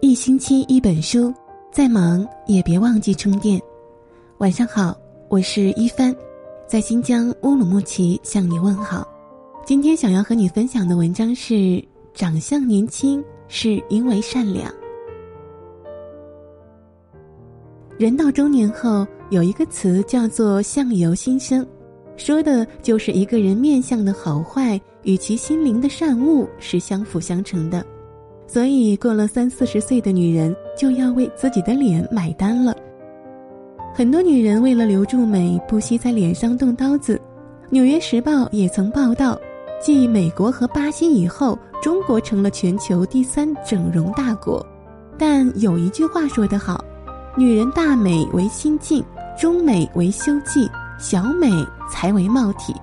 一星期一本书，再忙也别忘记充电。晚上好，我是一帆，在新疆乌鲁木齐向你问好。今天想要和你分享的文章是：长相年轻是因为善良。人到中年后，有一个词叫做“相由心生”，说的就是一个人面相的好坏与其心灵的善恶是相辅相成的。所以，过了三四十岁的女人就要为自己的脸买单了。很多女人为了留住美，不惜在脸上动刀子。《纽约时报》也曾报道，继美国和巴西以后，中国成了全球第三整容大国。但有一句话说得好：“女人大美为心境，中美为修迹，小美才为貌体。”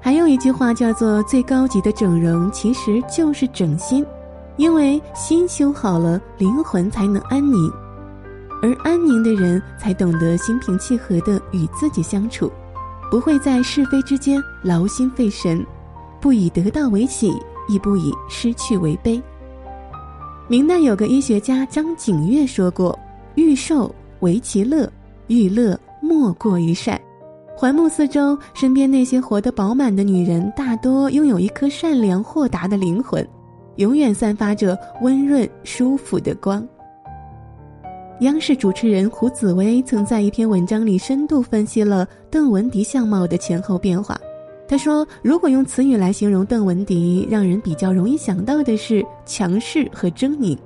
还有一句话叫做：“最高级的整容其实就是整心。”因为心修好了，灵魂才能安宁，而安宁的人才懂得心平气和的与自己相处，不会在是非之间劳心费神，不以得到为喜，亦不以失去为悲。明代有个医学家张景岳说过：“欲瘦为其乐，欲乐莫过于善。”环目四周，身边那些活得饱满的女人，大多拥有一颗善良豁达的灵魂。永远散发着温润舒服的光。央视主持人胡紫薇曾在一篇文章里深度分析了邓文迪相貌的前后变化。他说：“如果用词语来形容邓文迪，让人比较容易想到的是强势和狰狞。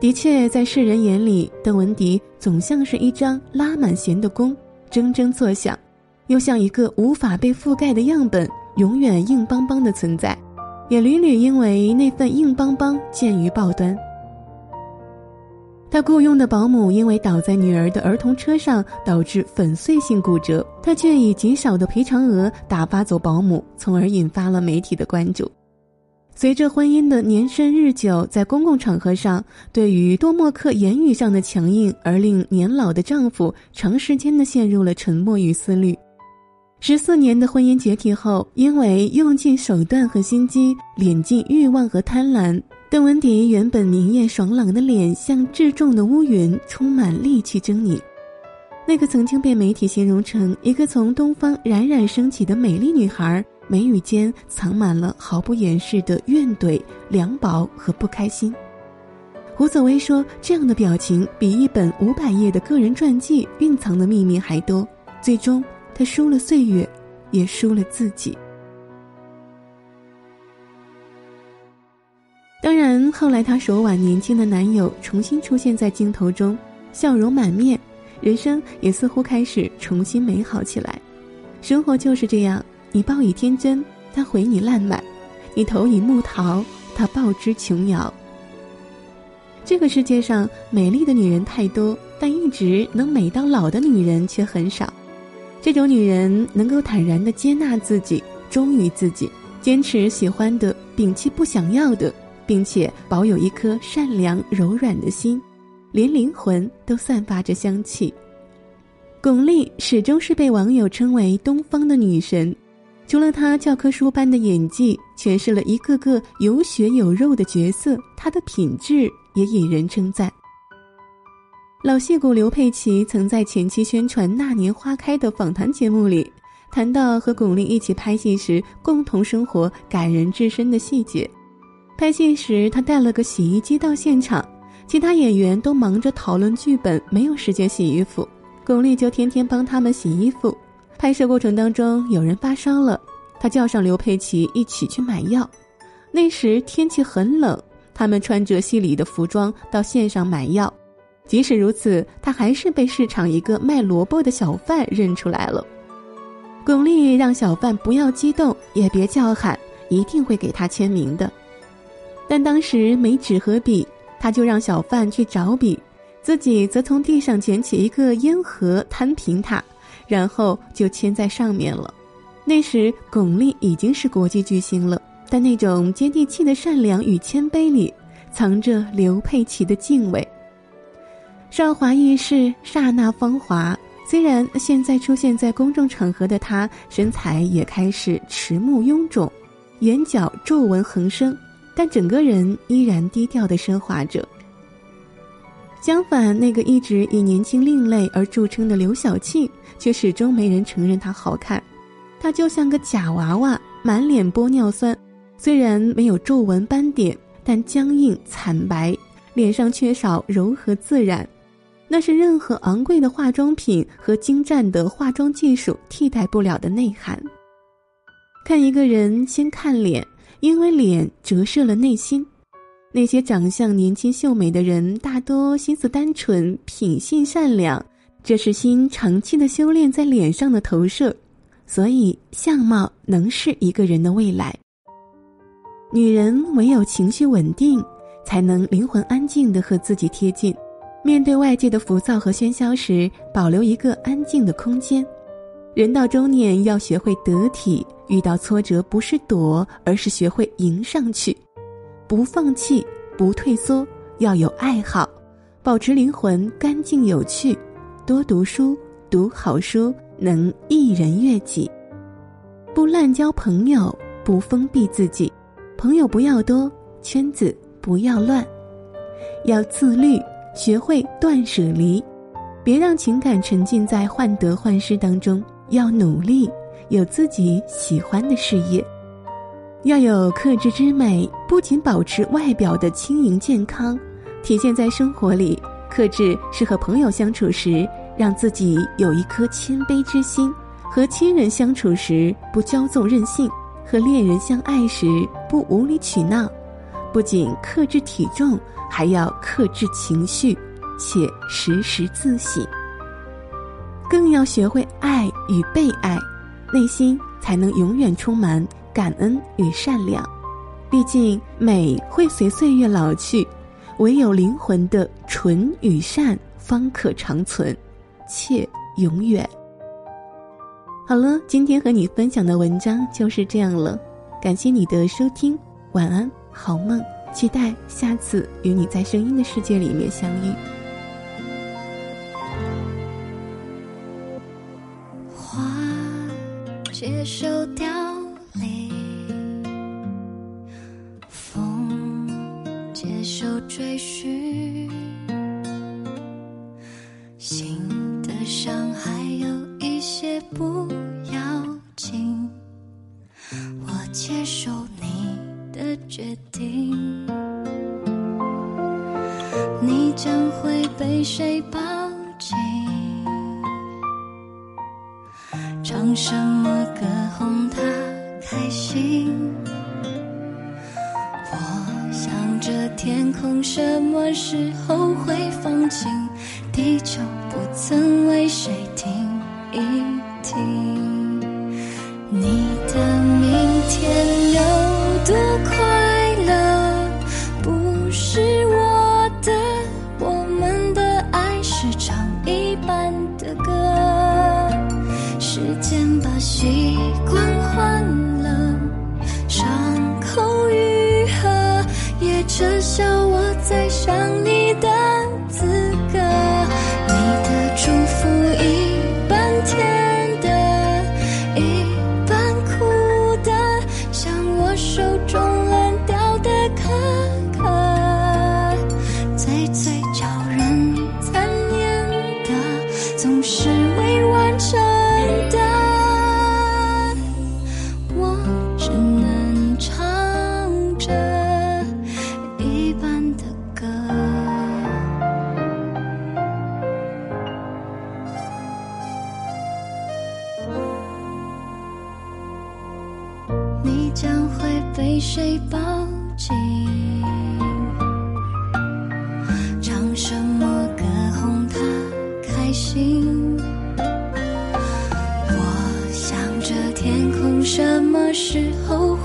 的确，在世人眼里，邓文迪总像是一张拉满弦的弓，铮铮作响；又像一个无法被覆盖的样本，永远硬邦邦的存在。”也屡屡因为那份硬邦邦见于报端。他雇佣的保姆因为倒在女儿的儿童车上导致粉碎性骨折，他却以极少的赔偿额打发走保姆，从而引发了媒体的关注。随着婚姻的年深日久，在公共场合上对于多默克言语上的强硬，而令年老的丈夫长时间的陷入了沉默与思虑。十四年的婚姻解体后，因为用尽手段和心机，敛尽欲望和贪婪，邓文迪原本明艳爽朗的脸像至重的乌云，充满戾气狰狞。那个曾经被媒体形容成一个从东方冉冉升起的美丽女孩，眉宇间藏满了毫不掩饰的怨怼、凉薄和不开心。胡泽威说：“这样的表情比一本五百页的个人传记蕴藏的秘密还多。”最终。他输了岁月，也输了自己。当然，后来他手挽年轻的男友重新出现在镜头中，笑容满面，人生也似乎开始重新美好起来。生活就是这样，你报以天真，他回你烂漫；你投以木桃，他报之琼瑶。这个世界上美丽的女人太多，但一直能美到老的女人却很少。这种女人能够坦然的接纳自己，忠于自己，坚持喜欢的，摒弃不想要的，并且保有一颗善良柔软的心，连灵魂都散发着香气。巩俐始终是被网友称为“东方的女神”，除了她教科书般的演技，诠释了一个个有血有肉的角色，她的品质也引人称赞。老戏骨刘佩琦曾在前期宣传《那年花开》的访谈节目里，谈到和巩俐一起拍戏时共同生活感人至深的细节。拍戏时，他带了个洗衣机到现场，其他演员都忙着讨论剧本，没有时间洗衣服，巩俐就天天帮他们洗衣服。拍摄过程当中，有人发烧了，他叫上刘佩琦一起去买药。那时天气很冷，他们穿着戏里的服装到线上买药。即使如此，他还是被市场一个卖萝卜的小贩认出来了。巩俐让小贩不要激动，也别叫喊，一定会给他签名的。但当时没纸和笔，他就让小贩去找笔，自己则从地上捡起一个烟盒摊平它，然后就签在上面了。那时巩俐已经是国际巨星了，但那种接地气的善良与谦卑里，藏着刘佩琦的敬畏。韶华易逝，刹那芳华。虽然现在出现在公众场合的她，身材也开始迟暮臃肿，眼角皱纹横生，但整个人依然低调的奢华着。相反，那个一直以年轻另类而著称的刘晓庆，却始终没人承认她好看。她就像个假娃娃，满脸玻尿酸，虽然没有皱纹斑点，但僵硬惨白，脸上缺少柔和自然，那是任何昂贵的化妆品和精湛的化妆技术替代不了的内涵。看一个人，先看脸，因为脸折射了内心。那些长相年轻秀美的人，大多心思单纯，品性善良，这是心长期的修炼在脸上的投射。所以，相貌能是一个人的未来。女人唯有情绪稳定，才能灵魂安静的和自己贴近，面对外界的浮躁和喧嚣时，保留一个安静的空间。人到中年，要学会得体。遇到挫折，不是躲，而是学会迎上去，不放弃，不退缩，要有爱好，保持灵魂干净有趣，多读书，读好书，能一人悦己，不滥交朋友，不封闭自己，朋友不要多，圈子不要乱，要自律，学会断舍离，别让情感沉浸在患得患失当中，要努力。有自己喜欢的事业，要有克制之美，不仅保持外表的轻盈健康，体现在生活里。克制是和朋友相处时，让自己有一颗谦卑之心；和亲人相处时，不骄纵任性；和恋人相爱时，不无理取闹。不仅克制体重，还要克制情绪，且时时自省。更要学会爱与被爱。内心才能永远充满感恩与善良，毕竟美会随岁月老去，唯有灵魂的纯与善方可长存，且永远。好了，今天和你分享的文章就是这样了，感谢你的收听，晚安，好梦，期待下次与你在声音的世界里面相遇。花接受凋将会被谁抱紧？唱什么歌哄他开心？我想着天空什么时候会放晴？地球不曾为谁停一停？你时候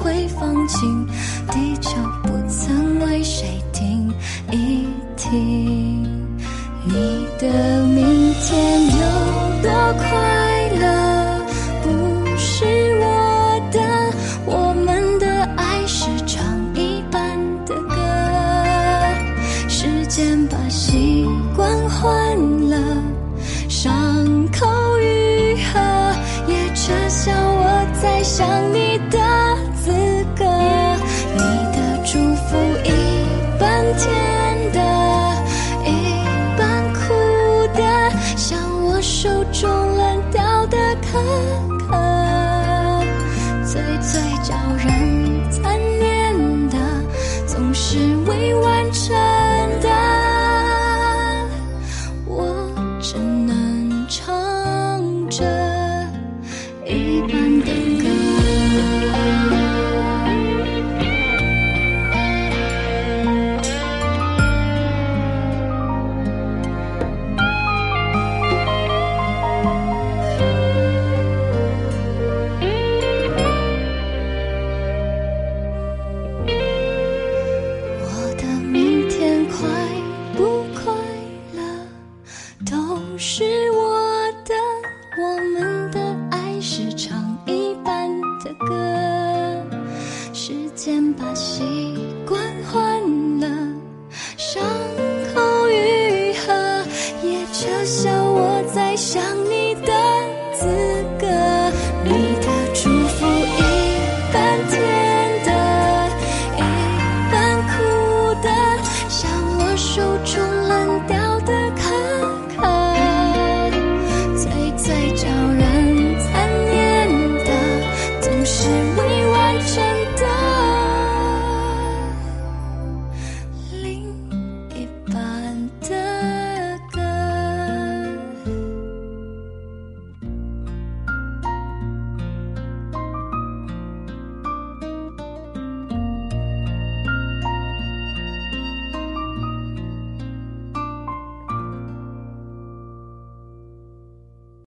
一半